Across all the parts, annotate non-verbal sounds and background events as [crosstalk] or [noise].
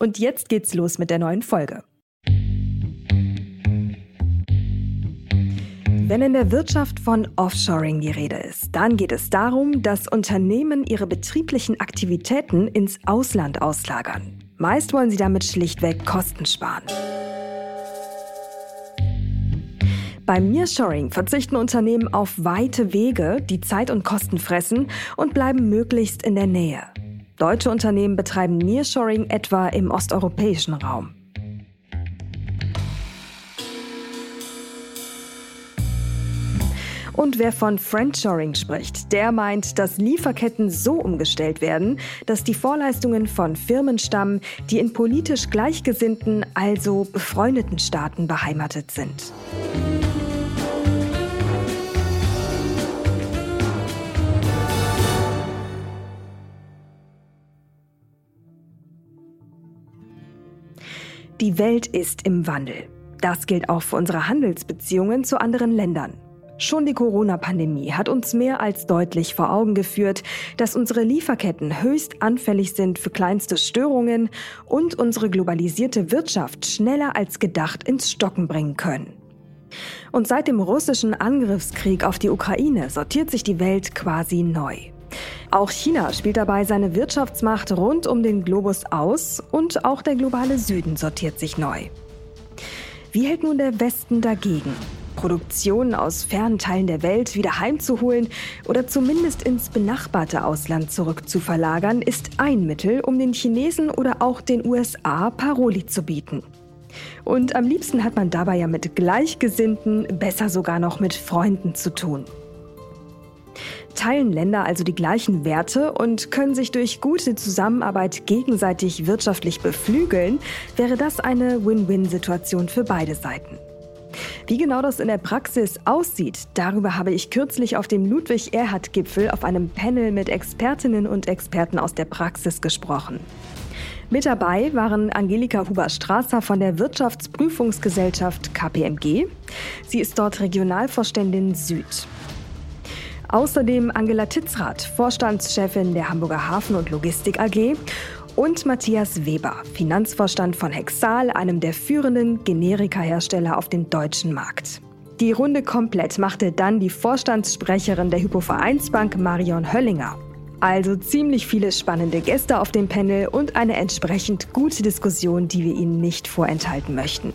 Und jetzt geht's los mit der neuen Folge. Wenn in der Wirtschaft von Offshoring die Rede ist, dann geht es darum, dass Unternehmen ihre betrieblichen Aktivitäten ins Ausland auslagern. Meist wollen sie damit schlichtweg Kosten sparen. Beim Nearshoring verzichten Unternehmen auf weite Wege, die Zeit und Kosten fressen und bleiben möglichst in der Nähe. Deutsche Unternehmen betreiben Nearshoring etwa im osteuropäischen Raum. Und wer von Friendshoring spricht, der meint, dass Lieferketten so umgestellt werden, dass die Vorleistungen von Firmen stammen, die in politisch gleichgesinnten, also befreundeten Staaten beheimatet sind. Die Welt ist im Wandel. Das gilt auch für unsere Handelsbeziehungen zu anderen Ländern. Schon die Corona-Pandemie hat uns mehr als deutlich vor Augen geführt, dass unsere Lieferketten höchst anfällig sind für kleinste Störungen und unsere globalisierte Wirtschaft schneller als gedacht ins Stocken bringen können. Und seit dem russischen Angriffskrieg auf die Ukraine sortiert sich die Welt quasi neu. Auch China spielt dabei seine Wirtschaftsmacht rund um den Globus aus und auch der globale Süden sortiert sich neu. Wie hält nun der Westen dagegen? Produktionen aus fernen Teilen der Welt wieder heimzuholen oder zumindest ins benachbarte Ausland zurückzuverlagern, ist ein Mittel, um den Chinesen oder auch den USA Paroli zu bieten. Und am liebsten hat man dabei ja mit Gleichgesinnten, besser sogar noch mit Freunden zu tun. Teilen Länder also die gleichen Werte und können sich durch gute Zusammenarbeit gegenseitig wirtschaftlich beflügeln, wäre das eine Win-Win-Situation für beide Seiten. Wie genau das in der Praxis aussieht, darüber habe ich kürzlich auf dem Ludwig-Erhard-Gipfel auf einem Panel mit Expertinnen und Experten aus der Praxis gesprochen. Mit dabei waren Angelika Huber-Strasser von der Wirtschaftsprüfungsgesellschaft KPMG. Sie ist dort Regionalvorständin Süd. Außerdem Angela Titzrath, Vorstandschefin der Hamburger Hafen- und Logistik AG und Matthias Weber, Finanzvorstand von Hexal, einem der führenden Generika-Hersteller auf dem deutschen Markt. Die Runde komplett machte dann die Vorstandssprecherin der Hypovereinsbank Marion Höllinger. Also ziemlich viele spannende Gäste auf dem Panel und eine entsprechend gute Diskussion, die wir Ihnen nicht vorenthalten möchten.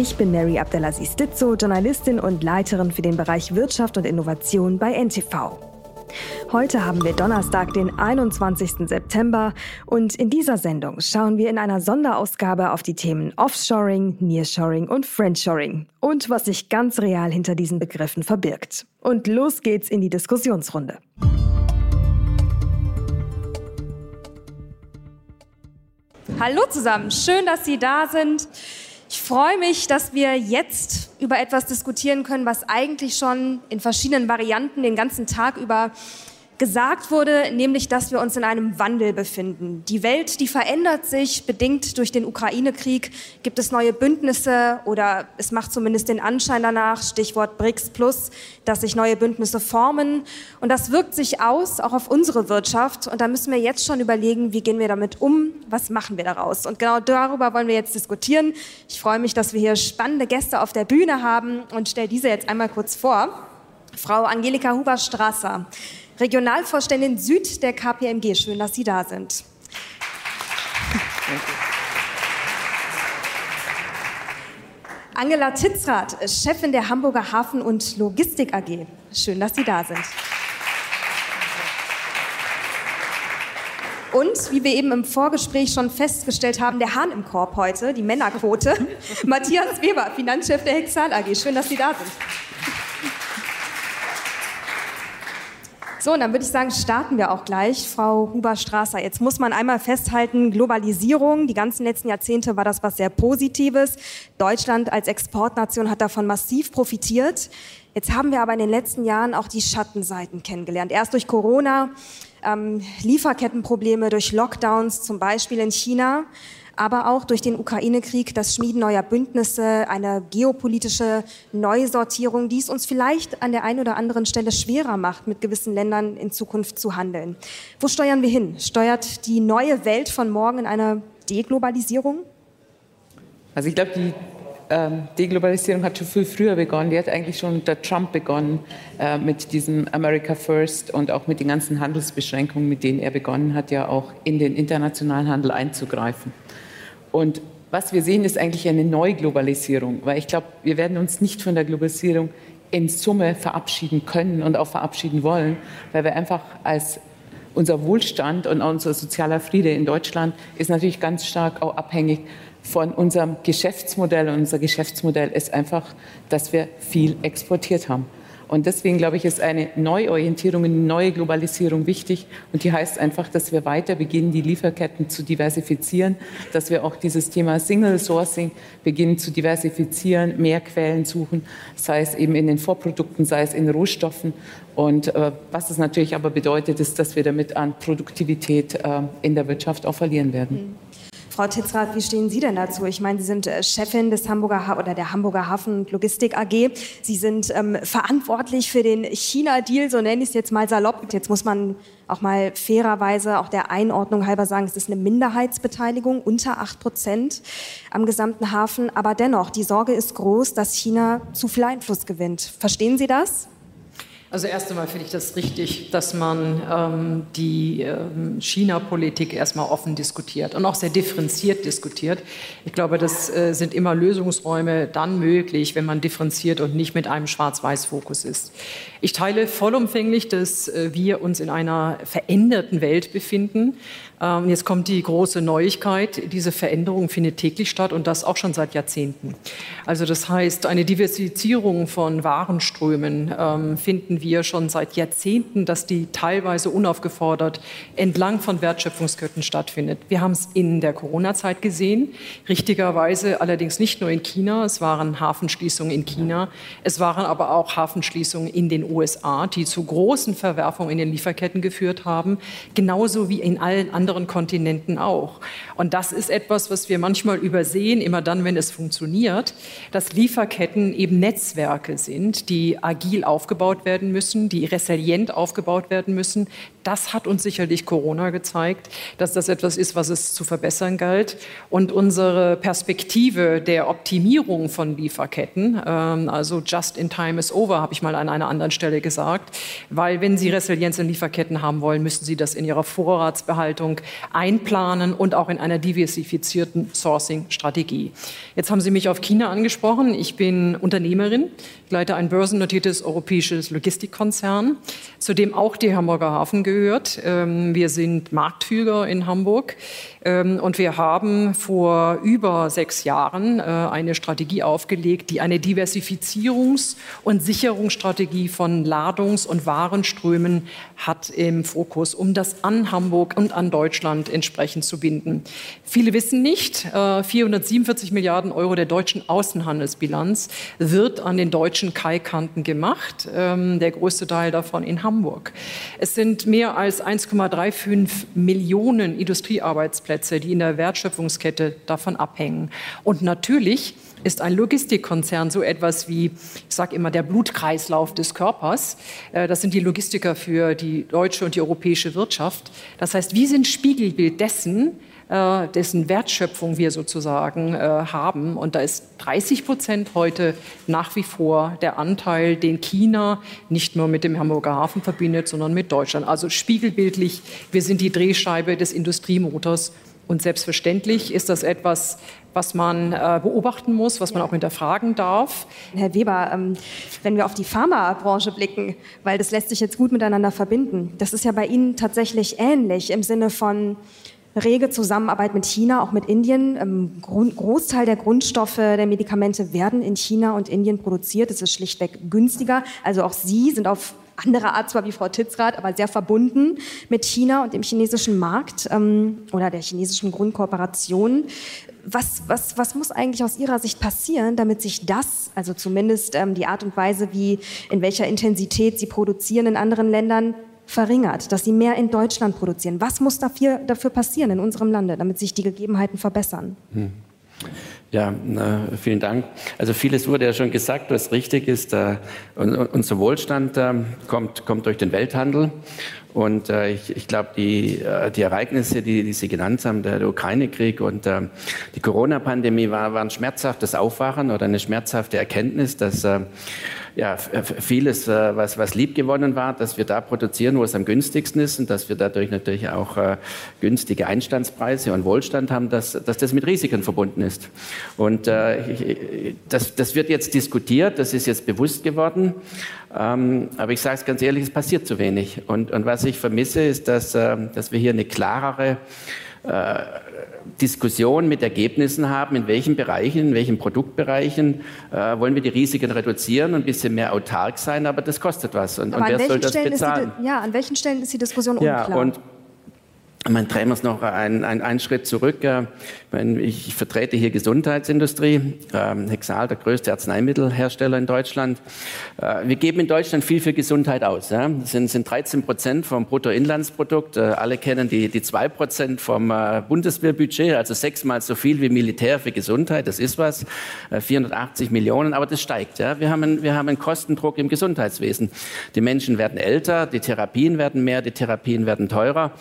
Ich bin Mary Abdelaziz Ditzo, Journalistin und Leiterin für den Bereich Wirtschaft und Innovation bei NTV. Heute haben wir Donnerstag, den 21. September und in dieser Sendung schauen wir in einer Sonderausgabe auf die Themen Offshoring, Nearshoring und Friendshoring und was sich ganz real hinter diesen Begriffen verbirgt. Und los geht's in die Diskussionsrunde. Hallo zusammen, schön, dass Sie da sind. Ich freue mich, dass wir jetzt über etwas diskutieren können, was eigentlich schon in verschiedenen Varianten den ganzen Tag über gesagt wurde, nämlich, dass wir uns in einem Wandel befinden. Die Welt, die verändert sich, bedingt durch den Ukraine-Krieg. Gibt es neue Bündnisse oder es macht zumindest den Anschein danach, Stichwort BRICS Plus, dass sich neue Bündnisse formen. Und das wirkt sich aus, auch auf unsere Wirtschaft. Und da müssen wir jetzt schon überlegen, wie gehen wir damit um, was machen wir daraus. Und genau darüber wollen wir jetzt diskutieren. Ich freue mich, dass wir hier spannende Gäste auf der Bühne haben und stelle diese jetzt einmal kurz vor. Frau Angelika Huber-Strasser. Regionalvorständin Süd der KPMG. Schön, dass Sie da sind. Angela Titzrath, Chefin der Hamburger Hafen- und Logistik AG. Schön, dass Sie da sind. Und wie wir eben im Vorgespräch schon festgestellt haben, der Hahn im Korb heute, die Männerquote. [laughs] Matthias Weber, Finanzchef der Hexal AG. Schön, dass Sie da sind. So, und dann würde ich sagen, starten wir auch gleich. Frau Huber-Strasser, jetzt muss man einmal festhalten, Globalisierung, die ganzen letzten Jahrzehnte war das was sehr Positives. Deutschland als Exportnation hat davon massiv profitiert. Jetzt haben wir aber in den letzten Jahren auch die Schattenseiten kennengelernt. Erst durch Corona, ähm, Lieferkettenprobleme, durch Lockdowns, zum Beispiel in China aber auch durch den Ukraine-Krieg, das Schmieden neuer Bündnisse, eine geopolitische Neusortierung, die es uns vielleicht an der einen oder anderen Stelle schwerer macht, mit gewissen Ländern in Zukunft zu handeln. Wo steuern wir hin? Steuert die neue Welt von morgen in eine Deglobalisierung? Also ich glaube, die ähm, Deglobalisierung hat schon viel früher begonnen. Die hat eigentlich schon unter Trump begonnen äh, mit diesem America First und auch mit den ganzen Handelsbeschränkungen, mit denen er begonnen hat, ja auch in den internationalen Handel einzugreifen. Und was wir sehen, ist eigentlich eine Neuglobalisierung, weil ich glaube, wir werden uns nicht von der Globalisierung in Summe verabschieden können und auch verabschieden wollen, weil wir einfach als unser Wohlstand und unser sozialer Friede in Deutschland ist natürlich ganz stark auch abhängig von unserem Geschäftsmodell. Und unser Geschäftsmodell ist einfach, dass wir viel exportiert haben. Und deswegen glaube ich, ist eine Neuorientierung, eine neue Globalisierung wichtig. Und die heißt einfach, dass wir weiter beginnen, die Lieferketten zu diversifizieren, dass wir auch dieses Thema Single Sourcing beginnen zu diversifizieren, mehr Quellen suchen, sei es eben in den Vorprodukten, sei es in Rohstoffen. Und äh, was es natürlich aber bedeutet, ist, dass wir damit an Produktivität äh, in der Wirtschaft auch verlieren werden. Mhm. Frau Titzrath, wie stehen Sie denn dazu? Ich meine, Sie sind äh, Chefin des Hamburger ha oder der Hamburger Hafen Logistik AG. Sie sind ähm, verantwortlich für den China-Deal, so nenne ich es jetzt mal salopp. Jetzt muss man auch mal fairerweise auch der Einordnung halber sagen, es ist eine Minderheitsbeteiligung unter acht Prozent am gesamten Hafen. Aber dennoch, die Sorge ist groß, dass China zu viel Einfluss gewinnt. Verstehen Sie das? Also erst einmal finde ich das richtig, dass man ähm, die ähm, China-Politik erstmal offen diskutiert und auch sehr differenziert diskutiert. Ich glaube, das äh, sind immer Lösungsräume dann möglich, wenn man differenziert und nicht mit einem Schwarz-Weiß-Fokus ist. Ich teile vollumfänglich, dass äh, wir uns in einer veränderten Welt befinden. Ähm, jetzt kommt die große Neuigkeit. Diese Veränderung findet täglich statt und das auch schon seit Jahrzehnten. Also das heißt, eine Diversifizierung von Warenströmen ähm, finden wir schon seit Jahrzehnten, dass die teilweise unaufgefordert entlang von Wertschöpfungsketten stattfindet. Wir haben es in der Corona-Zeit gesehen, richtigerweise allerdings nicht nur in China. Es waren Hafenschließungen in China, es waren aber auch Hafenschließungen in den USA, die zu großen Verwerfungen in den Lieferketten geführt haben, genauso wie in allen anderen anderen Kontinenten auch. Und das ist etwas, was wir manchmal übersehen, immer dann, wenn es funktioniert, dass Lieferketten eben Netzwerke sind, die agil aufgebaut werden müssen, die resilient aufgebaut werden müssen. Das hat uns sicherlich Corona gezeigt, dass das etwas ist, was es zu verbessern galt. Und unsere Perspektive der Optimierung von Lieferketten, ähm, also just in time is over, habe ich mal an einer anderen Stelle gesagt, weil wenn Sie Resilienz in Lieferketten haben wollen, müssen Sie das in Ihrer Vorratsbehaltung einplanen und auch in einer diversifizierten Sourcing-Strategie. Jetzt haben Sie mich auf China angesprochen. Ich bin Unternehmerin, leite ein börsennotiertes europäisches Logistikkonzern, zu dem auch die Hamburger Hafen gehört. Ähm, wir sind Marktführer in Hamburg. Ähm, und wir haben vor über sechs Jahren äh, eine Strategie aufgelegt, die eine Diversifizierungs- und Sicherungsstrategie von Ladungs- und Warenströmen hat im Fokus, um das an Hamburg und an Deutschland entsprechend zu binden. Viele wissen nicht, 447 äh, Milliarden Euro der deutschen Außenhandelsbilanz wird an den deutschen Kaikanten gemacht, ähm, der größte Teil davon in Hamburg. Es sind mehr als 1,35 Millionen Industriearbeitsplätze Arbeitsplätze, die in der Wertschöpfungskette davon abhängen. Und natürlich ist ein Logistikkonzern so etwas wie, ich sage immer, der Blutkreislauf des Körpers. Äh, das sind die Logistiker für die deutsche und die europäische Wirtschaft. Das heißt, wir sind Spiegelbild dessen, dessen Wertschöpfung wir sozusagen äh, haben. Und da ist 30 Prozent heute nach wie vor der Anteil, den China nicht nur mit dem Hamburger Hafen verbindet, sondern mit Deutschland. Also spiegelbildlich, wir sind die Drehscheibe des Industriemotors Und selbstverständlich ist das etwas, was man äh, beobachten muss, was man auch hinterfragen darf. Herr Weber, ähm, wenn wir auf die Pharmabranche blicken, weil das lässt sich jetzt gut miteinander verbinden, das ist ja bei Ihnen tatsächlich ähnlich im Sinne von rege Zusammenarbeit mit China, auch mit Indien. Ähm, Großteil der Grundstoffe der Medikamente werden in China und Indien produziert. Es ist schlichtweg günstiger. Also auch Sie sind auf andere Art zwar wie Frau Titzrath, aber sehr verbunden mit China und dem chinesischen Markt ähm, oder der chinesischen Grundkooperation. Was, was, was muss eigentlich aus Ihrer Sicht passieren, damit sich das, also zumindest ähm, die Art und Weise, wie in welcher Intensität Sie produzieren in anderen Ländern, verringert, dass sie mehr in Deutschland produzieren? Was muss dafür, dafür passieren in unserem Lande, damit sich die Gegebenheiten verbessern? Hm. Ja, na, vielen Dank. Also vieles wurde ja schon gesagt, was richtig ist. Äh, unser Wohlstand äh, kommt, kommt durch den Welthandel. Und äh, ich, ich glaube, die, äh, die Ereignisse, die, die Sie genannt haben, der, Ukraine-Krieg und äh, die Corona-Pandemie war, war ein schmerzhaftes Aufwachen oder eine schmerzhafte Erkenntnis, dass äh, ja, vieles, äh, was, was lieb gewonnen war, dass wir da produzieren, wo es am günstigsten ist und dass wir dadurch natürlich auch äh, günstige Einstandspreise und Wohlstand haben, dass, dass das mit Risiken verbunden ist. Und äh, das, das wird jetzt diskutiert, das ist jetzt bewusst geworden. Ähm, aber ich sage es ganz ehrlich, es passiert zu wenig. Und, und was ich vermisse, ist, dass, äh, dass wir hier eine klarere äh, Diskussion mit Ergebnissen haben, in welchen Bereichen, in welchen Produktbereichen äh, wollen wir die Risiken reduzieren und ein bisschen mehr autark sein, aber das kostet was. Und, und wer soll das Stellen bezahlen? Die, ja, an welchen Stellen ist die Diskussion unklar? Ja, und man drehen wir es noch einen, einen, einen Schritt zurück. Ich vertrete hier Gesundheitsindustrie, ähm, Hexal, der größte Arzneimittelhersteller in Deutschland. Äh, wir geben in Deutschland viel für Gesundheit aus. Das sind, sind 13 Prozent vom Bruttoinlandsprodukt. Äh, alle kennen die, die 2 Prozent vom äh, Bundeswehrbudget, also sechsmal so viel wie Militär für Gesundheit. Das ist was, 480 Millionen, aber das steigt. Wir haben, wir haben einen Kostendruck im Gesundheitswesen. Die Menschen werden älter, die Therapien werden mehr, die Therapien werden teurer.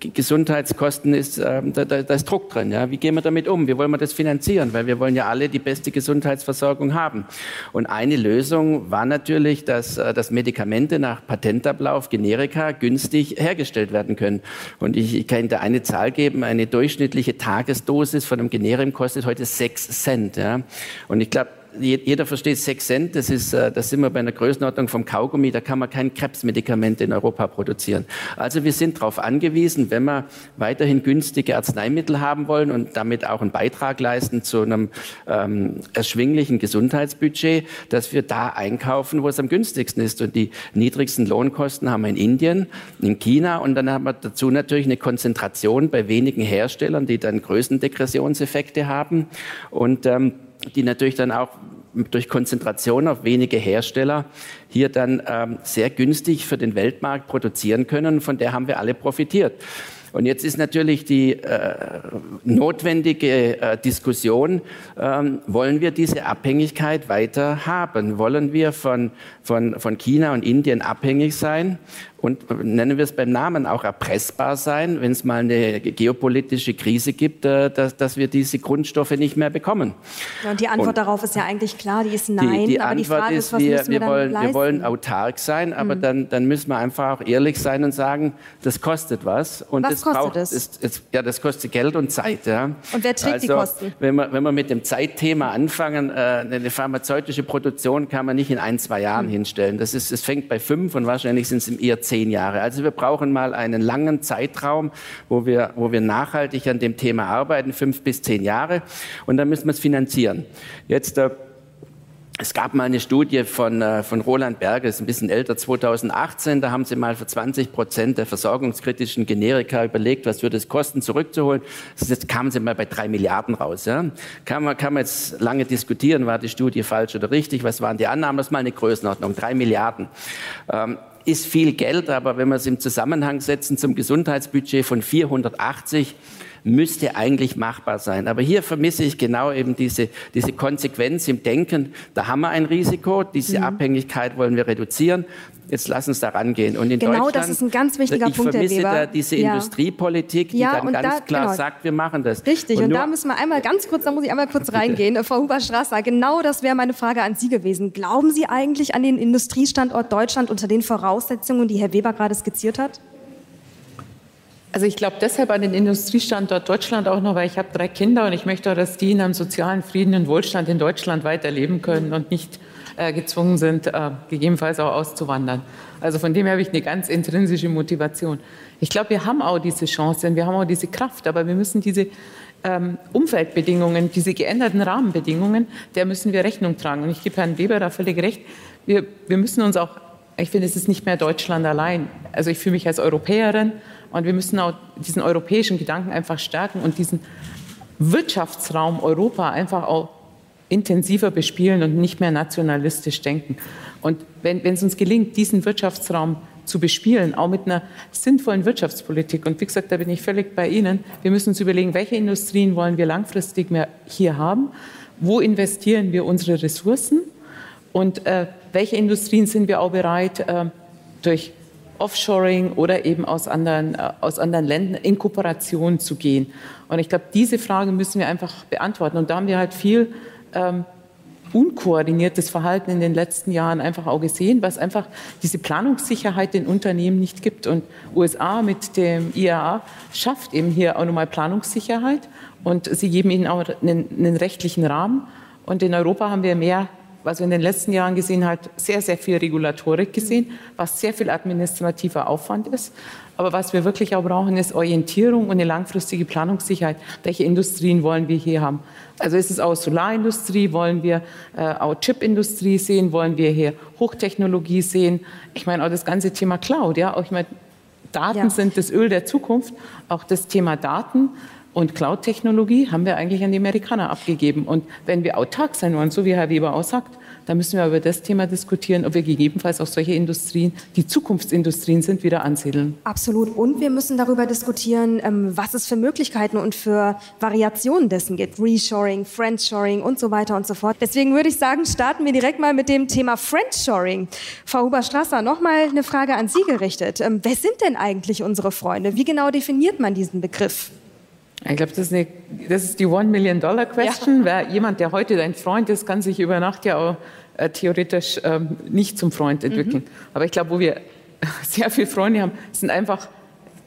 Gesundheitskosten ist, da, da, da ist Druck drin. Ja? Wie gehen wir damit um? Wie wollen wir das finanzieren? Weil wir wollen ja alle die beste Gesundheitsversorgung haben. Und eine Lösung war natürlich, dass, äh, dass Medikamente nach Patentablauf, Generika, günstig hergestellt werden können. Und ich, ich kann da eine Zahl geben, eine durchschnittliche Tagesdosis von einem Generikum kostet heute sechs Cent. Ja? Und ich glaube, jeder versteht sechs Cent, das ist, äh, da sind wir bei einer Größenordnung vom Kaugummi, da kann man kein Krebsmedikament in Europa produzieren. Also wir sind darauf angewiesen, wenn wir weiterhin günstige Arzneimittel haben wollen und damit auch einen Beitrag leisten zu einem ähm, erschwinglichen Gesundheitsbudget, dass wir da einkaufen, wo es am günstigsten ist. Und die niedrigsten Lohnkosten haben wir in Indien, in China und dann haben wir dazu natürlich eine Konzentration bei wenigen Herstellern, die dann Größendegressionseffekte haben und ähm, die natürlich dann auch durch Konzentration auf wenige Hersteller hier dann ähm, sehr günstig für den Weltmarkt produzieren können. Von der haben wir alle profitiert. Und jetzt ist natürlich die äh, notwendige äh, Diskussion, ähm, wollen wir diese Abhängigkeit weiter haben? Wollen wir von, von, von China und Indien abhängig sein? und nennen wir es beim Namen auch erpressbar sein, wenn es mal eine geopolitische Krise gibt, äh, dass, dass wir diese Grundstoffe nicht mehr bekommen. Ja, und die Antwort und darauf ist ja eigentlich klar, die ist nein. Die, die aber Antwort die Frage ist, was wir, wir, wir wollen, wir wollen autark sein, aber mhm. dann, dann müssen wir einfach auch ehrlich sein und sagen, das kostet was. Und was das kostet braucht, es? Ist, ist, ja, das kostet Geld und Zeit. Ja. Und wer trägt also, die Kosten? Wenn wir, wenn wir mit dem Zeitthema anfangen, äh, eine pharmazeutische Produktion kann man nicht in ein, zwei Jahren mhm. hinstellen. Das ist, es fängt bei fünf und wahrscheinlich sind es eher zehn Jahre. Also wir brauchen mal einen langen Zeitraum, wo wir, wo wir nachhaltig an dem Thema arbeiten, fünf bis zehn Jahre. Und dann müssen wir es finanzieren. Jetzt äh, es gab mal eine Studie von, äh, von Roland Berger, ist ein bisschen älter, 2018. Da haben sie mal für 20 Prozent der versorgungskritischen Generika überlegt, was würde es kosten, zurückzuholen. Jetzt kamen sie mal bei drei Milliarden raus. Ja? Kann, man, kann man jetzt lange diskutieren, war die Studie falsch oder richtig? Was waren die Annahmen? Das ist mal eine Größenordnung, drei Milliarden. Ähm, ist viel Geld, aber wenn wir es im Zusammenhang setzen zum Gesundheitsbudget von 480, müsste eigentlich machbar sein. Aber hier vermisse ich genau eben diese, diese Konsequenz im Denken. Da haben wir ein Risiko, diese mhm. Abhängigkeit wollen wir reduzieren. Jetzt lass uns da rangehen. Und in genau, Deutschland, das ist ein ganz wichtiger ich Punkt, Weber. da diese ja. Industriepolitik, die ja, dann ganz da, klar genau. sagt, wir machen das. Richtig, und, und da müssen wir einmal ganz kurz, da muss ich einmal kurz [laughs] reingehen. Frau Huber-Strasser, genau das wäre meine Frage an Sie gewesen. Glauben Sie eigentlich an den Industriestandort Deutschland unter den Voraussetzungen, die Herr Weber gerade skizziert hat? Also ich glaube deshalb an den Industriestandort Deutschland auch noch, weil ich habe drei Kinder und ich möchte dass die in einem sozialen Frieden und Wohlstand in Deutschland weiterleben können und nicht äh, gezwungen sind, äh, gegebenenfalls auch auszuwandern. Also von dem her habe ich eine ganz intrinsische Motivation. Ich glaube, wir haben auch diese Chance, wir haben auch diese Kraft, aber wir müssen diese ähm, Umfeldbedingungen, diese geänderten Rahmenbedingungen, der müssen wir Rechnung tragen. Und ich gebe Herrn Weber da völlig recht. Wir, wir müssen uns auch, ich finde, es ist nicht mehr Deutschland allein. Also ich fühle mich als Europäerin und wir müssen auch diesen europäischen Gedanken einfach stärken und diesen Wirtschaftsraum Europa einfach auch intensiver bespielen und nicht mehr nationalistisch denken. Und wenn, es uns gelingt, diesen Wirtschaftsraum zu bespielen, auch mit einer sinnvollen Wirtschaftspolitik. Und wie gesagt, da bin ich völlig bei Ihnen. Wir müssen uns überlegen, welche Industrien wollen wir langfristig mehr hier haben? Wo investieren wir unsere Ressourcen? Und äh, welche Industrien sind wir auch bereit, äh, durch Offshoring oder eben aus anderen, äh, aus anderen Ländern in Kooperation zu gehen? Und ich glaube, diese Frage müssen wir einfach beantworten. Und da haben wir halt viel ähm, unkoordiniertes Verhalten in den letzten Jahren einfach auch gesehen, was einfach diese Planungssicherheit den Unternehmen nicht gibt. Und USA mit dem IAA schafft eben hier auch nochmal Planungssicherheit und sie geben ihnen auch einen, einen rechtlichen Rahmen. Und in Europa haben wir mehr was wir in den letzten Jahren gesehen haben, sehr, sehr viel Regulatorik gesehen, was sehr viel administrativer Aufwand ist. Aber was wir wirklich auch brauchen, ist Orientierung und eine langfristige Planungssicherheit. Welche Industrien wollen wir hier haben? Also ist es auch Solarindustrie, wollen wir äh, auch Chipindustrie sehen, wollen wir hier Hochtechnologie sehen? Ich meine auch das ganze Thema Cloud, ja, auch ich meine, Daten ja. sind das Öl der Zukunft, auch das Thema Daten. Und Cloud-Technologie haben wir eigentlich an die Amerikaner abgegeben. Und wenn wir autark sein wollen, so wie Herr Weber auch sagt, dann müssen wir über das Thema diskutieren, ob wir gegebenenfalls auch solche Industrien, die Zukunftsindustrien sind, wieder ansiedeln. Absolut. Und wir müssen darüber diskutieren, ähm, was es für Möglichkeiten und für Variationen dessen gibt. Reshoring, Friendshoring und so weiter und so fort. Deswegen würde ich sagen, starten wir direkt mal mit dem Thema Friendshoring. Frau Huber-Strasser, nochmal eine Frage an Sie gerichtet. Ähm, wer sind denn eigentlich unsere Freunde? Wie genau definiert man diesen Begriff? Ich glaube, das, das, ist die One-Million-Dollar-Question. Ja. jemand, der heute dein Freund ist, kann sich über Nacht ja auch äh, theoretisch ähm, nicht zum Freund entwickeln. Mhm. Aber ich glaube, wo wir [laughs] sehr viele Freunde haben, sind einfach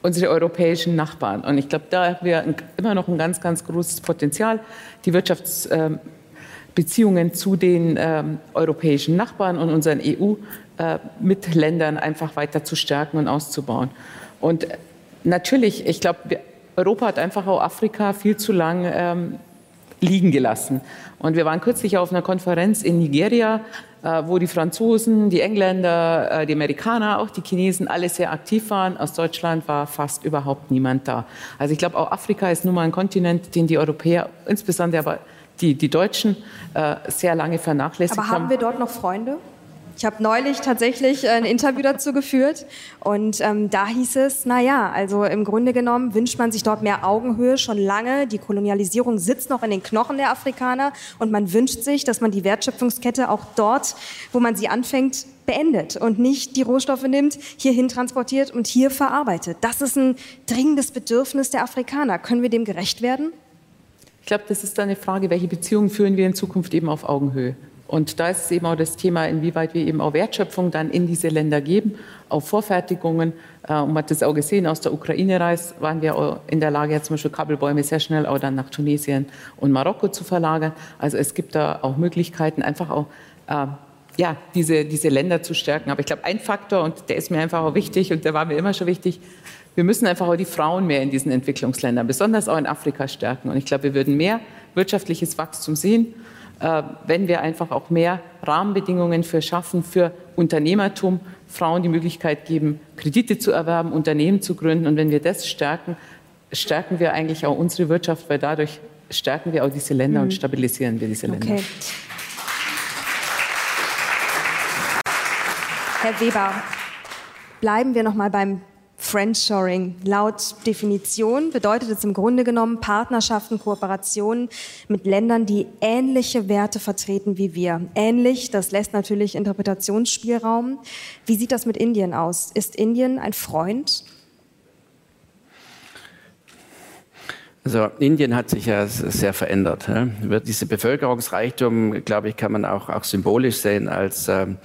unsere europäischen Nachbarn. Und ich glaube, da haben wir immer noch ein ganz, ganz großes Potenzial, die Wirtschaftsbeziehungen ähm, zu den ähm, europäischen Nachbarn und unseren EU-Mitländern äh, einfach weiter zu stärken und auszubauen. Und natürlich, ich glaube, Europa hat einfach auch Afrika viel zu lang ähm, liegen gelassen. Und wir waren kürzlich auf einer Konferenz in Nigeria, äh, wo die Franzosen, die Engländer, äh, die Amerikaner, auch die Chinesen alle sehr aktiv waren. Aus Deutschland war fast überhaupt niemand da. Also ich glaube, auch Afrika ist nun mal ein Kontinent, den die Europäer, insbesondere aber die, die Deutschen, äh, sehr lange vernachlässigt haben. Aber haben wir dort noch Freunde? Ich habe neulich tatsächlich ein Interview dazu geführt und ähm, da hieß es, na ja, also im Grunde genommen wünscht man sich dort mehr Augenhöhe schon lange. Die Kolonialisierung sitzt noch in den Knochen der Afrikaner und man wünscht sich, dass man die Wertschöpfungskette auch dort, wo man sie anfängt, beendet und nicht die Rohstoffe nimmt, hierhin transportiert und hier verarbeitet. Das ist ein dringendes Bedürfnis der Afrikaner. Können wir dem gerecht werden? Ich glaube, das ist eine Frage, welche Beziehungen führen wir in Zukunft eben auf Augenhöhe. Und da ist eben auch das Thema, inwieweit wir eben auch Wertschöpfung dann in diese Länder geben, auch Vorfertigungen. Äh, und man hat das auch gesehen, aus der Ukraine-Reis waren wir auch in der Lage, zum Beispiel Kabelbäume sehr schnell auch dann nach Tunesien und Marokko zu verlagern. Also es gibt da auch Möglichkeiten, einfach auch äh, ja, diese, diese Länder zu stärken. Aber ich glaube, ein Faktor, und der ist mir einfach auch wichtig und der war mir immer schon wichtig, wir müssen einfach auch die Frauen mehr in diesen Entwicklungsländern, besonders auch in Afrika stärken. Und ich glaube, wir würden mehr wirtschaftliches Wachstum sehen wenn wir einfach auch mehr Rahmenbedingungen für schaffen, für Unternehmertum, Frauen die Möglichkeit geben, Kredite zu erwerben, Unternehmen zu gründen. Und wenn wir das stärken, stärken wir eigentlich auch unsere Wirtschaft, weil dadurch stärken wir auch diese Länder mhm. und stabilisieren wir diese Länder. Okay. Herr Weber, bleiben wir noch mal beim Friendshoring. Laut Definition bedeutet es im Grunde genommen Partnerschaften, Kooperationen mit Ländern, die ähnliche Werte vertreten wie wir. Ähnlich, das lässt natürlich Interpretationsspielraum. Wie sieht das mit Indien aus? Ist Indien ein Freund? Also Indien hat sich ja sehr verändert. Diese Bevölkerungsreichtum, glaube ich, kann man auch, auch symbolisch sehen als, ähm,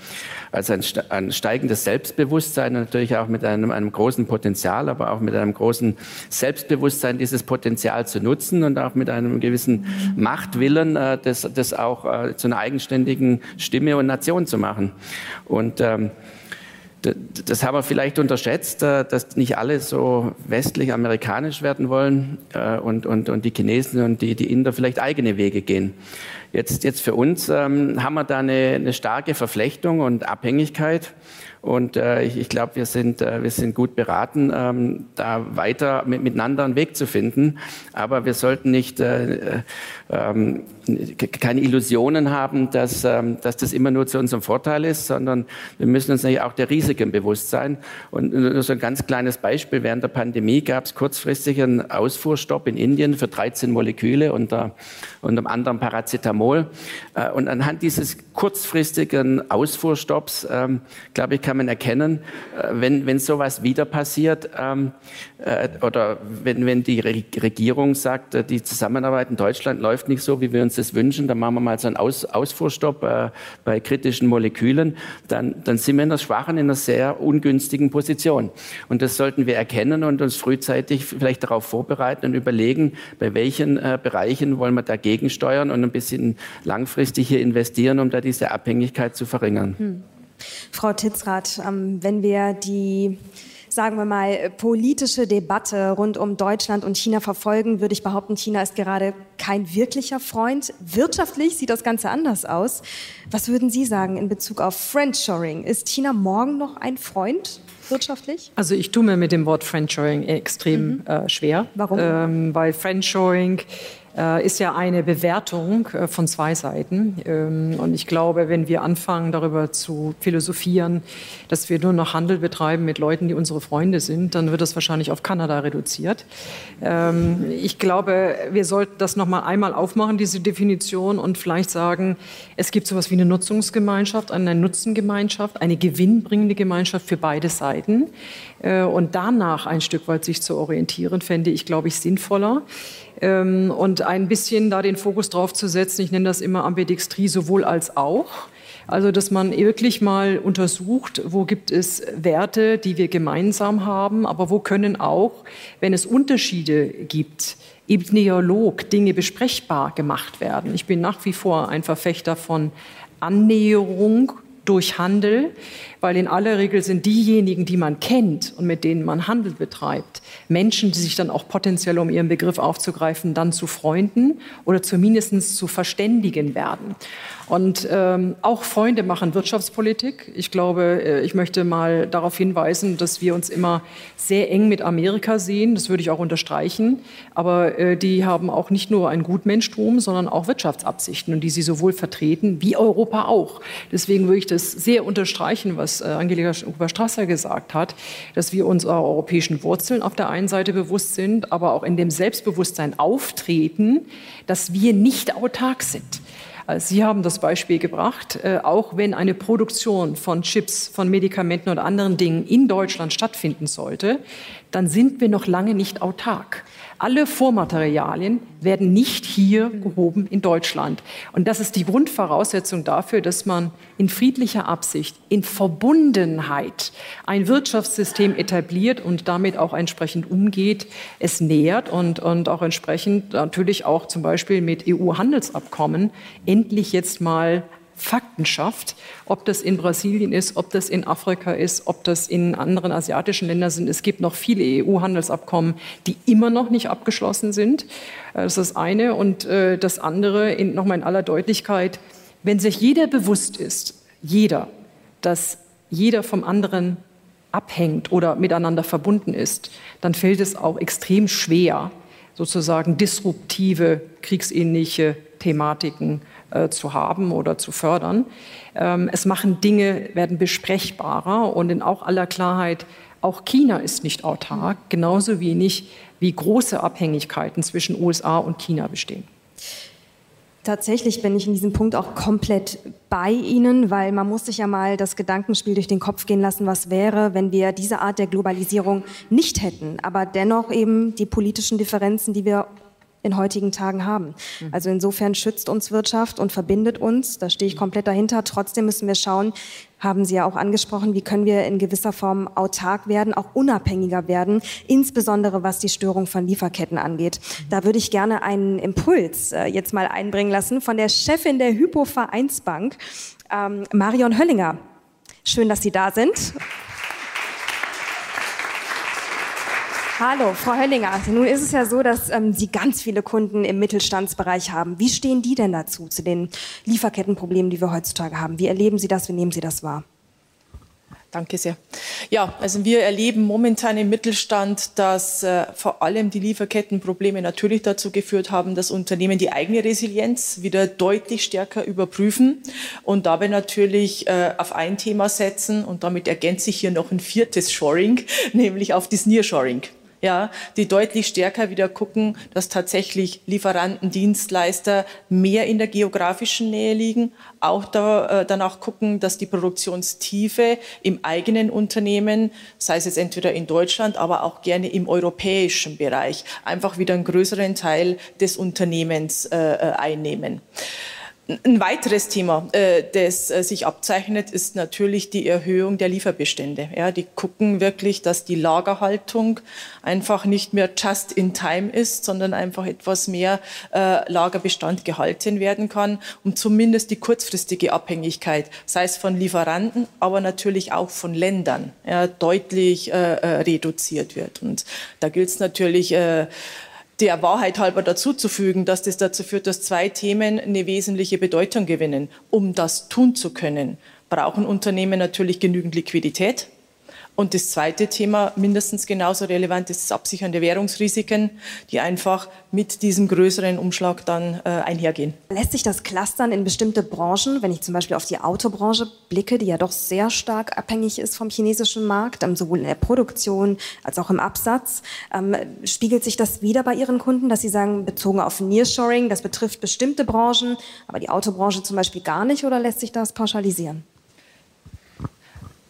als ein, steigendes Selbstbewusstsein natürlich auch mit einem, einem großen Potenzial, aber auch mit einem großen Selbstbewusstsein, dieses Potenzial zu nutzen und auch mit einem gewissen Machtwillen, äh, das, das auch äh, zu einer eigenständigen Stimme und Nation zu machen. Und ähm, das haben wir vielleicht unterschätzt, äh, dass nicht alle so westlich-amerikanisch werden wollen äh, und, und, und die Chinesen und die, die Inder vielleicht eigene Wege gehen. Jetzt, jetzt für uns ähm, haben wir da eine, eine starke Verflechtung und Abhängigkeit. Und äh, ich, ich glaube, wir, sind, äh, wir sind gut beraten, ähm, da weiter mit, miteinander einen Weg zu finden. Aber wir sollten nicht äh, ähm, keine Illusionen haben, dass, ähm, dass das immer nur zu unserem Vorteil ist, sondern wir müssen uns natürlich auch der Risiken bewusst sein. Und nur so ein ganz kleines Beispiel. Während der Pandemie gab es kurzfristig einen Ausfuhrstopp in Indien für 13 Moleküle unter, unter einem anderen Paracetamol. Äh, und anhand dieses kurzfristigen Ausfuhrstopps, ähm, glaube ich, kann man erkennen, äh, wenn, wenn sowas wieder passiert ähm, äh, oder wenn, wenn die Regierung sagt, die Zusammenarbeit in Deutschland läuft nicht so, wie wir uns das wünschen, dann machen wir mal so einen Aus Ausfuhrstopp bei kritischen Molekülen, dann, dann sind wir in der schwachen, in einer sehr ungünstigen Position. Und das sollten wir erkennen und uns frühzeitig vielleicht darauf vorbereiten und überlegen, bei welchen Bereichen wollen wir dagegen steuern und ein bisschen langfristig hier investieren, um da diese Abhängigkeit zu verringern. Hm. Frau Titzrath, ähm, wenn wir die sagen wir mal, politische Debatte rund um Deutschland und China verfolgen, würde ich behaupten, China ist gerade kein wirklicher Freund. Wirtschaftlich sieht das Ganze anders aus. Was würden Sie sagen in Bezug auf Friendshoring? Ist China morgen noch ein Freund? wirtschaftlich? Also ich tue mir mit dem Wort Friendshoring extrem mhm. äh, schwer. Warum? Ähm, weil Friendshoring äh, ist ja eine Bewertung äh, von zwei Seiten. Ähm, und ich glaube, wenn wir anfangen, darüber zu philosophieren, dass wir nur noch Handel betreiben mit Leuten, die unsere Freunde sind, dann wird das wahrscheinlich auf Kanada reduziert. Ähm, ich glaube, wir sollten das noch mal einmal aufmachen, diese Definition, und vielleicht sagen, es gibt sowas wie eine Nutzungsgemeinschaft, eine Nutzengemeinschaft, eine gewinnbringende Gemeinschaft für beide Seiten. Äh, und danach ein Stück weit sich zu orientieren, fände ich, glaube ich, sinnvoller. Ähm, und ein bisschen da den Fokus drauf zu setzen, ich nenne das immer Ambidextrie sowohl als auch. Also, dass man wirklich mal untersucht, wo gibt es Werte, die wir gemeinsam haben, aber wo können auch, wenn es Unterschiede gibt, im Dialog Dinge besprechbar gemacht werden. Ich bin nach wie vor ein Verfechter von Annäherung durch Handel, weil in aller Regel sind diejenigen, die man kennt und mit denen man Handel betreibt, Menschen, die sich dann auch potenziell, um ihren Begriff aufzugreifen, dann zu Freunden oder zumindest zu verständigen werden. Und ähm, auch Freunde machen Wirtschaftspolitik. Ich glaube, äh, ich möchte mal darauf hinweisen, dass wir uns immer sehr eng mit Amerika sehen. Das würde ich auch unterstreichen. Aber äh, die haben auch nicht nur ein Gutmenschtum, sondern auch Wirtschaftsabsichten und die sie sowohl vertreten wie Europa auch. Deswegen würde ich das sehr unterstreichen, was äh, Angelika Huber-Strasser gesagt hat, dass wir unserer europäischen Wurzeln auf der einen Seite bewusst sind, aber auch in dem Selbstbewusstsein auftreten, dass wir nicht autark sind. Sie haben das Beispiel gebracht, äh, auch wenn eine Produktion von Chips, von Medikamenten oder anderen Dingen in Deutschland stattfinden sollte, dann sind wir noch lange nicht autark. Alle Vormaterialien werden nicht hier gehoben in Deutschland. Und das ist die Grundvoraussetzung dafür, dass man in friedlicher Absicht, in Verbundenheit ein Wirtschaftssystem etabliert und damit auch entsprechend umgeht, es nähert und, und auch entsprechend natürlich auch zum Beispiel mit EU-Handelsabkommen endlich jetzt mal Fakten schafft, ob das in Brasilien ist, ob das in Afrika ist, ob das in anderen asiatischen Ländern sind. Es gibt noch viele EU-Handelsabkommen, die immer noch nicht abgeschlossen sind. Äh, das ist das eine. Und äh, das andere, nochmal in aller Deutlichkeit, wenn sich jeder bewusst ist, jeder, dass jeder vom anderen abhängt oder miteinander verbunden ist, dann fällt es auch extrem schwer, sozusagen disruptive, kriegsähnliche Thematiken äh, zu haben oder zu fördern. Ähm, es machen Dinge, werden besprechbarer und in auch aller Klarheit, auch China ist nicht autark, genauso wenig wie große Abhängigkeiten zwischen USA und China bestehen. Tatsächlich bin ich in diesem Punkt auch komplett bei Ihnen, weil man muss sich ja mal das Gedankenspiel durch den Kopf gehen lassen, was wäre, wenn wir diese Art der Globalisierung nicht hätten, aber dennoch eben die politischen Differenzen, die wir in heutigen Tagen haben. Mhm. Also insofern schützt uns Wirtschaft und verbindet uns. Da stehe ich komplett dahinter. Trotzdem müssen wir schauen, haben Sie ja auch angesprochen, wie können wir in gewisser Form autark werden, auch unabhängiger werden, insbesondere was die Störung von Lieferketten angeht. Da würde ich gerne einen Impuls äh, jetzt mal einbringen lassen von der Chefin der Hypo Vereinsbank, ähm, Marion Höllinger. Schön, dass Sie da sind. Hallo, Frau Höllinger. Nun ist es ja so, dass ähm, Sie ganz viele Kunden im Mittelstandsbereich haben. Wie stehen die denn dazu, zu den Lieferkettenproblemen, die wir heutzutage haben? Wie erleben Sie das? Wie nehmen Sie das wahr? Danke sehr. Ja, also wir erleben momentan im Mittelstand, dass äh, vor allem die Lieferkettenprobleme natürlich dazu geführt haben, dass Unternehmen die eigene Resilienz wieder deutlich stärker überprüfen und dabei natürlich äh, auf ein Thema setzen und damit ergänzt sich hier noch ein viertes Shoring, [laughs] nämlich auf das Nearshoring ja, die deutlich stärker wieder gucken, dass tatsächlich Lieferanten, Dienstleister mehr in der geografischen Nähe liegen, auch da, äh, danach gucken, dass die Produktionstiefe im eigenen Unternehmen, sei es jetzt entweder in Deutschland, aber auch gerne im europäischen Bereich, einfach wieder einen größeren Teil des Unternehmens äh, äh einnehmen. Ein weiteres Thema, äh, das äh, sich abzeichnet, ist natürlich die Erhöhung der Lieferbestände. Ja, die gucken wirklich, dass die Lagerhaltung einfach nicht mehr just in time ist, sondern einfach etwas mehr äh, Lagerbestand gehalten werden kann, um zumindest die kurzfristige Abhängigkeit, sei es von Lieferanten, aber natürlich auch von Ländern, ja, deutlich äh, reduziert wird. Und da gilt es natürlich, äh, der Wahrheit halber dazuzufügen, dass das dazu führt, dass zwei Themen eine wesentliche Bedeutung gewinnen. Um das tun zu können, brauchen Unternehmen natürlich genügend Liquidität. Und das zweite Thema, mindestens genauso relevant, ist das Absichern der Währungsrisiken, die einfach mit diesem größeren Umschlag dann äh, einhergehen. Lässt sich das clustern in bestimmte Branchen? Wenn ich zum Beispiel auf die Autobranche blicke, die ja doch sehr stark abhängig ist vom chinesischen Markt, ähm, sowohl in der Produktion als auch im Absatz, ähm, spiegelt sich das wieder bei Ihren Kunden, dass Sie sagen, bezogen auf Nearshoring, das betrifft bestimmte Branchen, aber die Autobranche zum Beispiel gar nicht, oder lässt sich das pauschalisieren?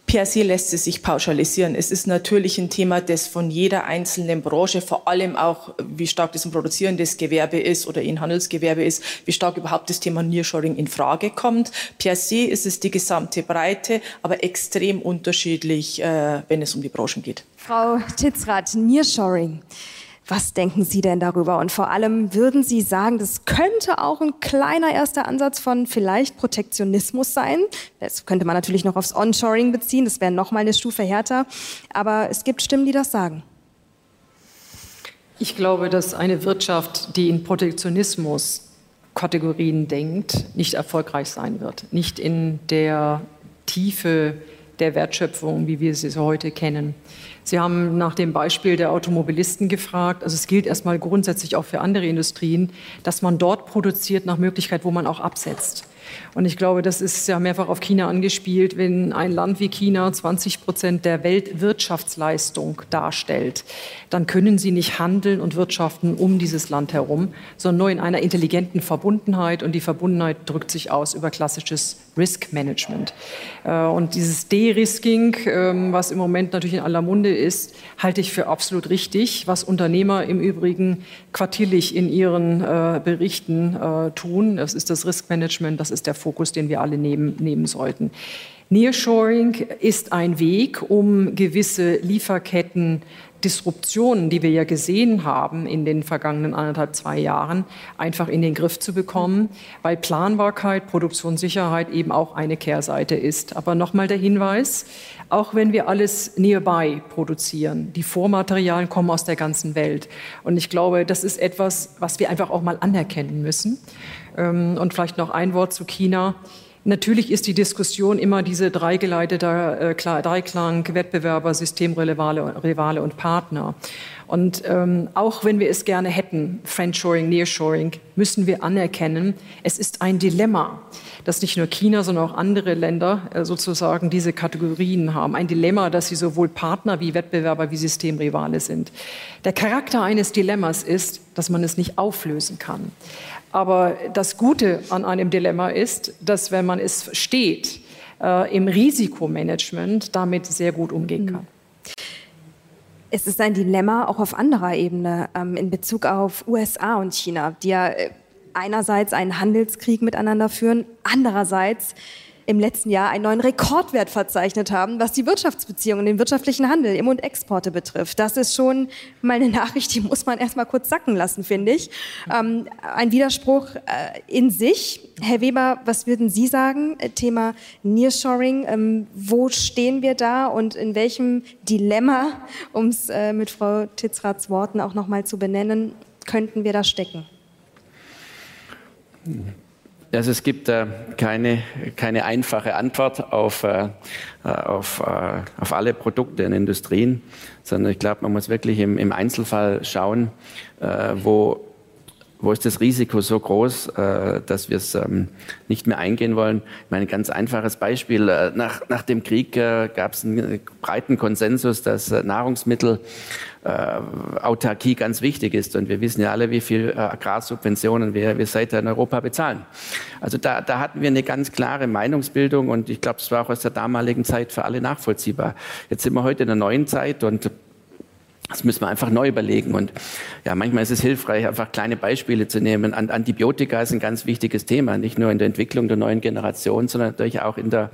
Per se lässt es sich pauschalisieren. Es ist natürlich ein Thema, das von jeder einzelnen Branche, vor allem auch, wie stark das ein produzierendes Gewerbe ist oder ein Handelsgewerbe ist, wie stark überhaupt das Thema Nearshoring in Frage kommt. Per se ist es die gesamte Breite, aber extrem unterschiedlich, äh, wenn es um die Branchen geht. Frau Titzrath, Nearshoring. Was denken Sie denn darüber? Und vor allem würden Sie sagen, das könnte auch ein kleiner erster Ansatz von vielleicht Protektionismus sein? Das könnte man natürlich noch aufs Onshoring beziehen, das wäre noch mal eine Stufe härter. Aber es gibt Stimmen, die das sagen. Ich glaube, dass eine Wirtschaft, die in Protektionismus Kategorien denkt, nicht erfolgreich sein wird. Nicht in der Tiefe der Wertschöpfung, wie wir sie heute kennen. Sie haben nach dem Beispiel der Automobilisten gefragt. Also es gilt erstmal grundsätzlich auch für andere Industrien, dass man dort produziert nach Möglichkeit, wo man auch absetzt. Und ich glaube, das ist ja mehrfach auf China angespielt. Wenn ein Land wie China 20 Prozent der Weltwirtschaftsleistung darstellt, dann können sie nicht handeln und wirtschaften um dieses Land herum, sondern nur in einer intelligenten Verbundenheit. Und die Verbundenheit drückt sich aus über klassisches Risk Management. Äh, und dieses De-Risking, ähm, was im Moment natürlich in aller Munde ist, halte ich für absolut richtig, was Unternehmer im Übrigen quartierlich in ihren äh, Berichten äh, tun. Das ist das Risk Management, das ist der Fokus, den wir alle nehmen, nehmen sollten. Nearshoring ist ein Weg, um gewisse Lieferketten Disruptionen, die wir ja gesehen haben in den vergangenen anderthalb, zwei Jahren, einfach in den Griff zu bekommen, weil Planbarkeit, Produktionssicherheit eben auch eine Kehrseite ist. Aber nochmal der Hinweis, auch wenn wir alles nearby produzieren, die Vormaterialien kommen aus der ganzen Welt. Und ich glaube, das ist etwas, was wir einfach auch mal anerkennen müssen. Ähm, und vielleicht noch ein Wort zu China. Natürlich ist die Diskussion immer diese dreigeleitete äh, Dreiklang Wettbewerber, Systemrivale Rivale und Partner. Und ähm, auch wenn wir es gerne hätten, Friendshoring, Nearshoring, müssen wir anerkennen, es ist ein Dilemma, dass nicht nur China, sondern auch andere Länder äh, sozusagen diese Kategorien haben. Ein Dilemma, dass sie sowohl Partner wie Wettbewerber wie Systemrivale sind. Der Charakter eines Dilemmas ist, dass man es nicht auflösen kann. Aber das Gute an einem Dilemma ist, dass wenn man es versteht, äh, im Risikomanagement damit sehr gut umgehen kann. Es ist ein Dilemma auch auf anderer Ebene ähm, in Bezug auf USA und China, die ja äh, einerseits einen Handelskrieg miteinander führen, andererseits im letzten Jahr einen neuen Rekordwert verzeichnet haben, was die Wirtschaftsbeziehungen, den wirtschaftlichen Handel, Im- und Exporte betrifft. Das ist schon mal eine Nachricht, die muss man erst mal kurz sacken lassen, finde ich. Ähm, ein Widerspruch äh, in sich. Herr Weber, was würden Sie sagen? Äh, Thema Nearshoring. Ähm, wo stehen wir da und in welchem Dilemma, um es äh, mit Frau Titzraths Worten auch noch mal zu benennen, könnten wir da stecken? Also es gibt äh, keine, keine einfache Antwort auf, äh, auf, äh, auf alle Produkte in Industrien, sondern ich glaube, man muss wirklich im, im Einzelfall schauen, äh, wo, wo ist das Risiko so groß, äh, dass wir es ähm, nicht mehr eingehen wollen. Ich meine, ein ganz einfaches Beispiel. Äh, nach, nach dem Krieg gab es einen breiten Konsensus, dass äh, Autarkie ganz wichtig ist. Und wir wissen ja alle, wie viel äh, Agrarsubventionen wir, wir seither in Europa bezahlen. Also da, da hatten wir eine ganz klare Meinungsbildung und ich glaube, es war auch aus der damaligen Zeit für alle nachvollziehbar. Jetzt sind wir heute in einer neuen Zeit und das müssen wir einfach neu überlegen. Und ja, manchmal ist es hilfreich, einfach kleine Beispiele zu nehmen. Antibiotika ist ein ganz wichtiges Thema, nicht nur in der Entwicklung der neuen Generation, sondern natürlich auch in, der,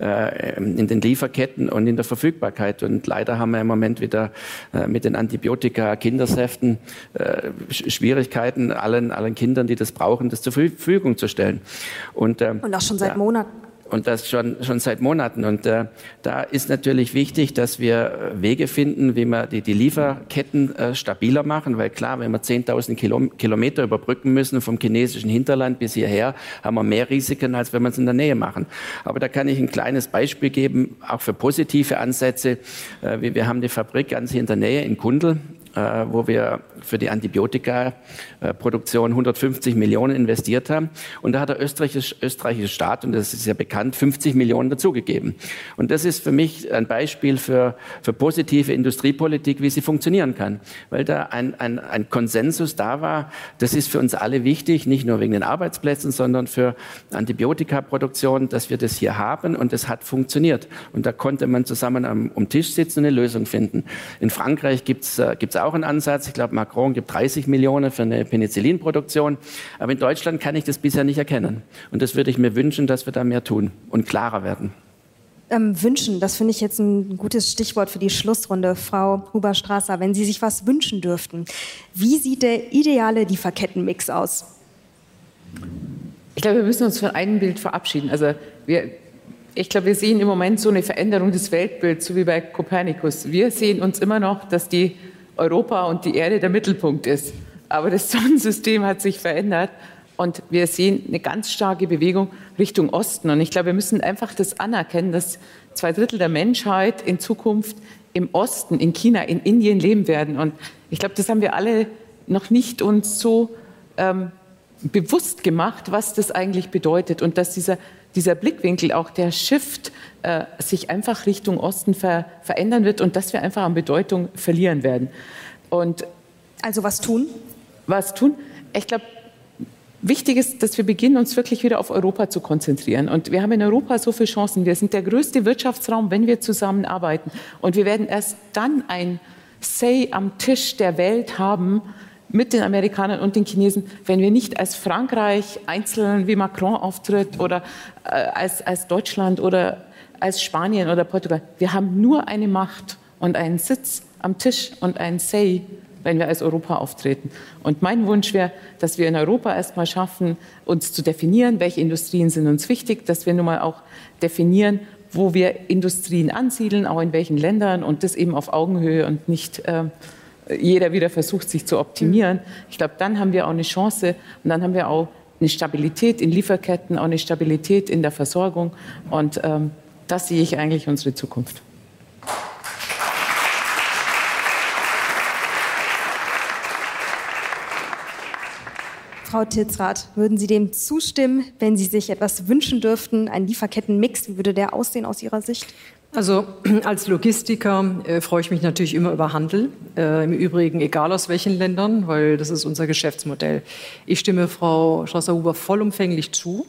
äh, in den Lieferketten und in der Verfügbarkeit. Und leider haben wir im Moment wieder äh, mit den Antibiotika Kindersäften äh, Schwierigkeiten, allen, allen Kindern, die das brauchen, das zur Verfügung zu stellen. Und, ähm, und auch schon seit ja. Monaten und das schon, schon seit Monaten. Und äh, da ist natürlich wichtig, dass wir Wege finden, wie wir die, die Lieferketten äh, stabiler machen, weil klar, wenn wir 10.000 Kilo, Kilometer überbrücken müssen vom chinesischen Hinterland bis hierher, haben wir mehr Risiken, als wenn wir es in der Nähe machen. Aber da kann ich ein kleines Beispiel geben, auch für positive Ansätze. Äh, wir, haben eine Fabrik ganz hier in der Nähe in Kundl, äh, wo wir für die Antibiotika-Produktion 150 Millionen investiert haben. Und da hat der österreichische, österreichische Staat, und das ist ja bekannt, 50 Millionen dazugegeben. Und das ist für mich ein Beispiel für, für positive Industriepolitik, wie sie funktionieren kann. Weil da ein, ein, ein Konsensus da war, das ist für uns alle wichtig, nicht nur wegen den Arbeitsplätzen, sondern für Antibiotikaproduktion, dass wir das hier haben und es hat funktioniert. Und da konnte man zusammen am um Tisch sitzen und eine Lösung finden. In Frankreich gibt es äh, auch einen Ansatz. Ich glaube, Macron gibt 30 Millionen für eine Penicillinproduktion. Aber in Deutschland kann ich das bisher nicht erkennen. Und das würde ich mir wünschen, dass wir da mehr tun und klarer werden. Ähm, wünschen, das finde ich jetzt ein gutes Stichwort für die Schlussrunde, Frau Huber-Strasser. Wenn Sie sich was wünschen dürften, wie sieht der ideale Lieferkettenmix aus? Ich glaube, wir müssen uns von einem Bild verabschieden. Also wir, ich glaube, wir sehen im Moment so eine Veränderung des Weltbilds, so wie bei Kopernikus. Wir sehen uns immer noch, dass die Europa und die Erde der Mittelpunkt ist. Aber das [laughs] Sonnensystem hat sich verändert und wir sehen eine ganz starke Bewegung Richtung Osten. Und ich glaube, wir müssen einfach das anerkennen, dass zwei Drittel der Menschheit in Zukunft im Osten, in China, in Indien leben werden. Und ich glaube, das haben wir alle noch nicht uns so ähm, bewusst gemacht, was das eigentlich bedeutet und dass dieser, dieser Blickwinkel, auch der Shift, äh, sich einfach Richtung Osten ver verändern wird und dass wir einfach an Bedeutung verlieren werden. Und also was tun? Was tun? Ich glaube, wichtig ist, dass wir beginnen, uns wirklich wieder auf Europa zu konzentrieren. Und wir haben in Europa so viele Chancen. Wir sind der größte Wirtschaftsraum, wenn wir zusammenarbeiten. Und wir werden erst dann ein Say am Tisch der Welt haben, mit den Amerikanern und den Chinesen, wenn wir nicht als Frankreich einzeln wie Macron auftritt oder äh, als, als Deutschland oder als Spanien oder Portugal. Wir haben nur eine Macht und einen Sitz am Tisch und einen Say, wenn wir als Europa auftreten. Und mein Wunsch wäre, dass wir in Europa erstmal schaffen, uns zu definieren, welche Industrien sind uns wichtig, dass wir nun mal auch definieren, wo wir Industrien ansiedeln, auch in welchen Ländern und das eben auf Augenhöhe und nicht äh, jeder wieder versucht, sich zu optimieren. Ich glaube, dann haben wir auch eine Chance und dann haben wir auch eine Stabilität in Lieferketten, auch eine Stabilität in der Versorgung und ähm, das sehe ich eigentlich unsere Zukunft. Frau Tilsrath, würden Sie dem zustimmen, wenn Sie sich etwas wünschen dürften, ein Lieferkettenmix? Wie würde der aussehen aus Ihrer Sicht? Also [clears throat] als Logistiker äh, freue ich mich natürlich immer über Handel. Äh, Im Übrigen egal aus welchen Ländern, weil das ist unser Geschäftsmodell. Ich stimme Frau Strasser-Huber vollumfänglich zu.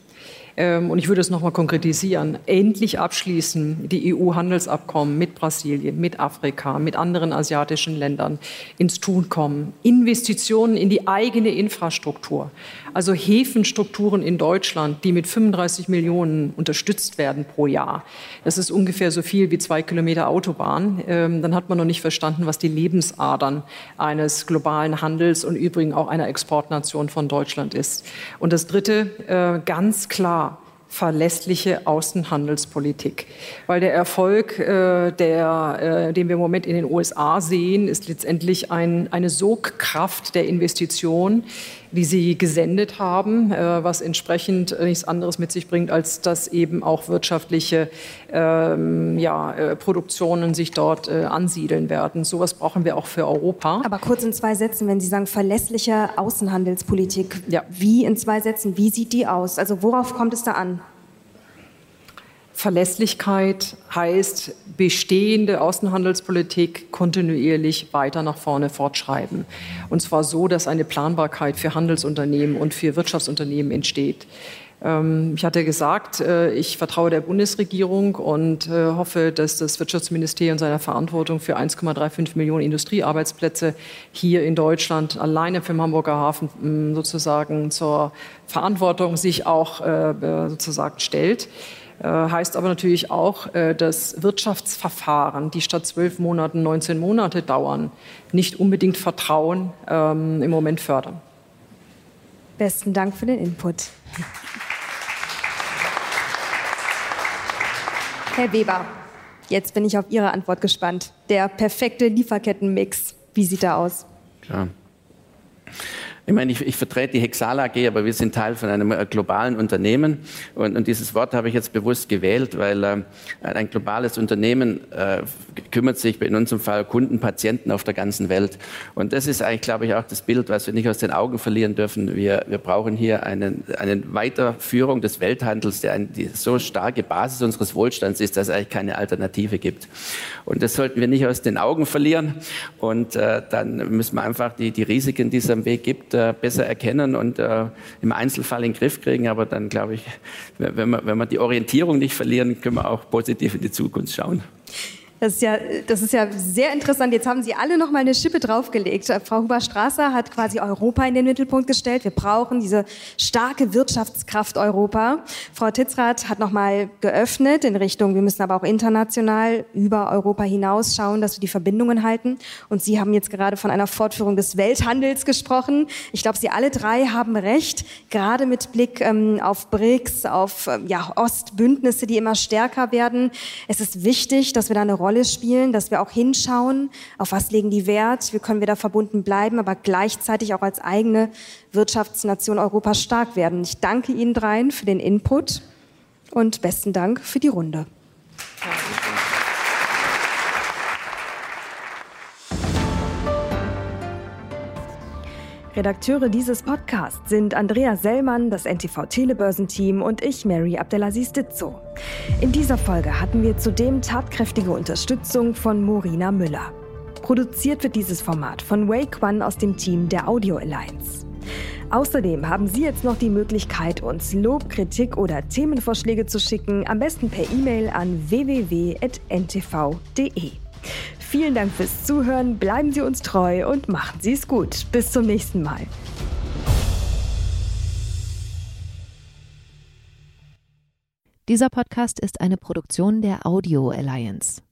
Ähm, und ich würde es noch mal konkretisieren. Endlich abschließen die EU-Handelsabkommen mit Brasilien, mit Afrika, mit anderen asiatischen Ländern ins Tun kommen. Investitionen in die eigene Infrastruktur. Also Häfenstrukturen in Deutschland, die mit 35 Millionen unterstützt werden pro Jahr. Das ist ungefähr so viel wie zwei Kilometer Autobahn. Ähm, dann hat man noch nicht verstanden, was die Lebensadern eines globalen Handels und übrigens auch einer Exportnation von Deutschland ist. Und das Dritte, äh, ganz klar, verlässliche Außenhandelspolitik. Weil der Erfolg, äh, der, äh, den wir im Moment in den USA sehen, ist letztendlich ein, eine Sogkraft der Investition, die sie gesendet haben, äh, was entsprechend nichts anderes mit sich bringt, als dass eben auch wirtschaftliche ähm, ja, äh, Produktionen sich dort äh, ansiedeln werden. Sowas brauchen wir auch für Europa. Aber kurz in zwei Sätzen, wenn Sie sagen verlässliche Außenhandelspolitik, ja. wie in zwei Sätzen, wie sieht die aus? Also worauf kommt es da an? Verlässlichkeit heißt bestehende Außenhandelspolitik kontinuierlich weiter nach vorne fortschreiben. Und zwar so, dass eine Planbarkeit für Handelsunternehmen und für Wirtschaftsunternehmen entsteht. Ähm, ich hatte gesagt, äh, ich vertraue der Bundesregierung und äh, hoffe, dass das Wirtschaftsministerium seiner Verantwortung für 1,35 Millionen Industriearbeitsplätze hier in Deutschland alleine für den Hamburger Hafen sozusagen zur Verantwortung sich auch äh, sozusagen stellt. Äh, heißt aber natürlich auch, äh, dass Wirtschaftsverfahren, die statt zwölf Monaten 19 Monate dauern, nicht unbedingt Vertrauen ähm, im Moment fördern. Besten Dank für den Input. Herr Weber, jetzt bin ich auf Ihre Antwort gespannt. Der perfekte Lieferkettenmix, wie sieht er aus? Klar. Ich meine, ich, ich vertrete die Hexal AG, aber wir sind Teil von einem äh, globalen Unternehmen. Und, und dieses Wort habe ich jetzt bewusst gewählt, weil äh, ein globales Unternehmen äh, kümmert sich in unserem Fall Kunden, Patienten auf der ganzen Welt. Und das ist eigentlich, glaube ich, auch das Bild, was wir nicht aus den Augen verlieren dürfen. Wir, wir brauchen hier eine eine Weiterführung des Welthandels, der eine die so starke Basis unseres Wohlstands ist, dass es eigentlich keine Alternative gibt. Und das sollten wir nicht aus den Augen verlieren. Und äh, dann müssen wir einfach die, die Risiken, die es am Weg gibt, äh, besser erkennen und äh, im Einzelfall in den Griff kriegen. Aber dann glaube ich, wenn wir, wenn wir die Orientierung nicht verlieren, können wir auch positiv in die Zukunft schauen. Das ist ja, das ist ja sehr interessant. Jetzt haben Sie alle noch mal eine Schippe draufgelegt. Frau Huber-Strasser hat quasi Europa in den Mittelpunkt gestellt. Wir brauchen diese starke Wirtschaftskraft Europa. Frau Titzrath hat noch mal geöffnet in Richtung, wir müssen aber auch international über Europa hinaus schauen, dass wir die Verbindungen halten. Und Sie haben jetzt gerade von einer Fortführung des Welthandels gesprochen. Ich glaube, Sie alle drei haben recht, gerade mit Blick ähm, auf BRICS, auf ähm, ja, Ostbündnisse, die immer stärker werden. Es ist wichtig, dass wir da eine Rolle spielen, dass wir auch hinschauen, auf was legen die Wert, wie können wir da verbunden bleiben, aber gleichzeitig auch als eigene Wirtschaftsnation Europa stark werden. Ich danke Ihnen dreien für den Input und besten Dank für die Runde. Redakteure dieses Podcasts sind Andrea Sellmann, das NTV Telebörsenteam und ich, Mary Abdelaziz Ditzo. In dieser Folge hatten wir zudem tatkräftige Unterstützung von Morina Müller. Produziert wird dieses Format von Wake One aus dem Team der Audio Alliance. Außerdem haben Sie jetzt noch die Möglichkeit, uns Lob, Kritik oder Themenvorschläge zu schicken, am besten per E-Mail an www.ntv.de. Vielen Dank fürs Zuhören, bleiben Sie uns treu und machen Sie es gut. Bis zum nächsten Mal. Dieser Podcast ist eine Produktion der Audio Alliance.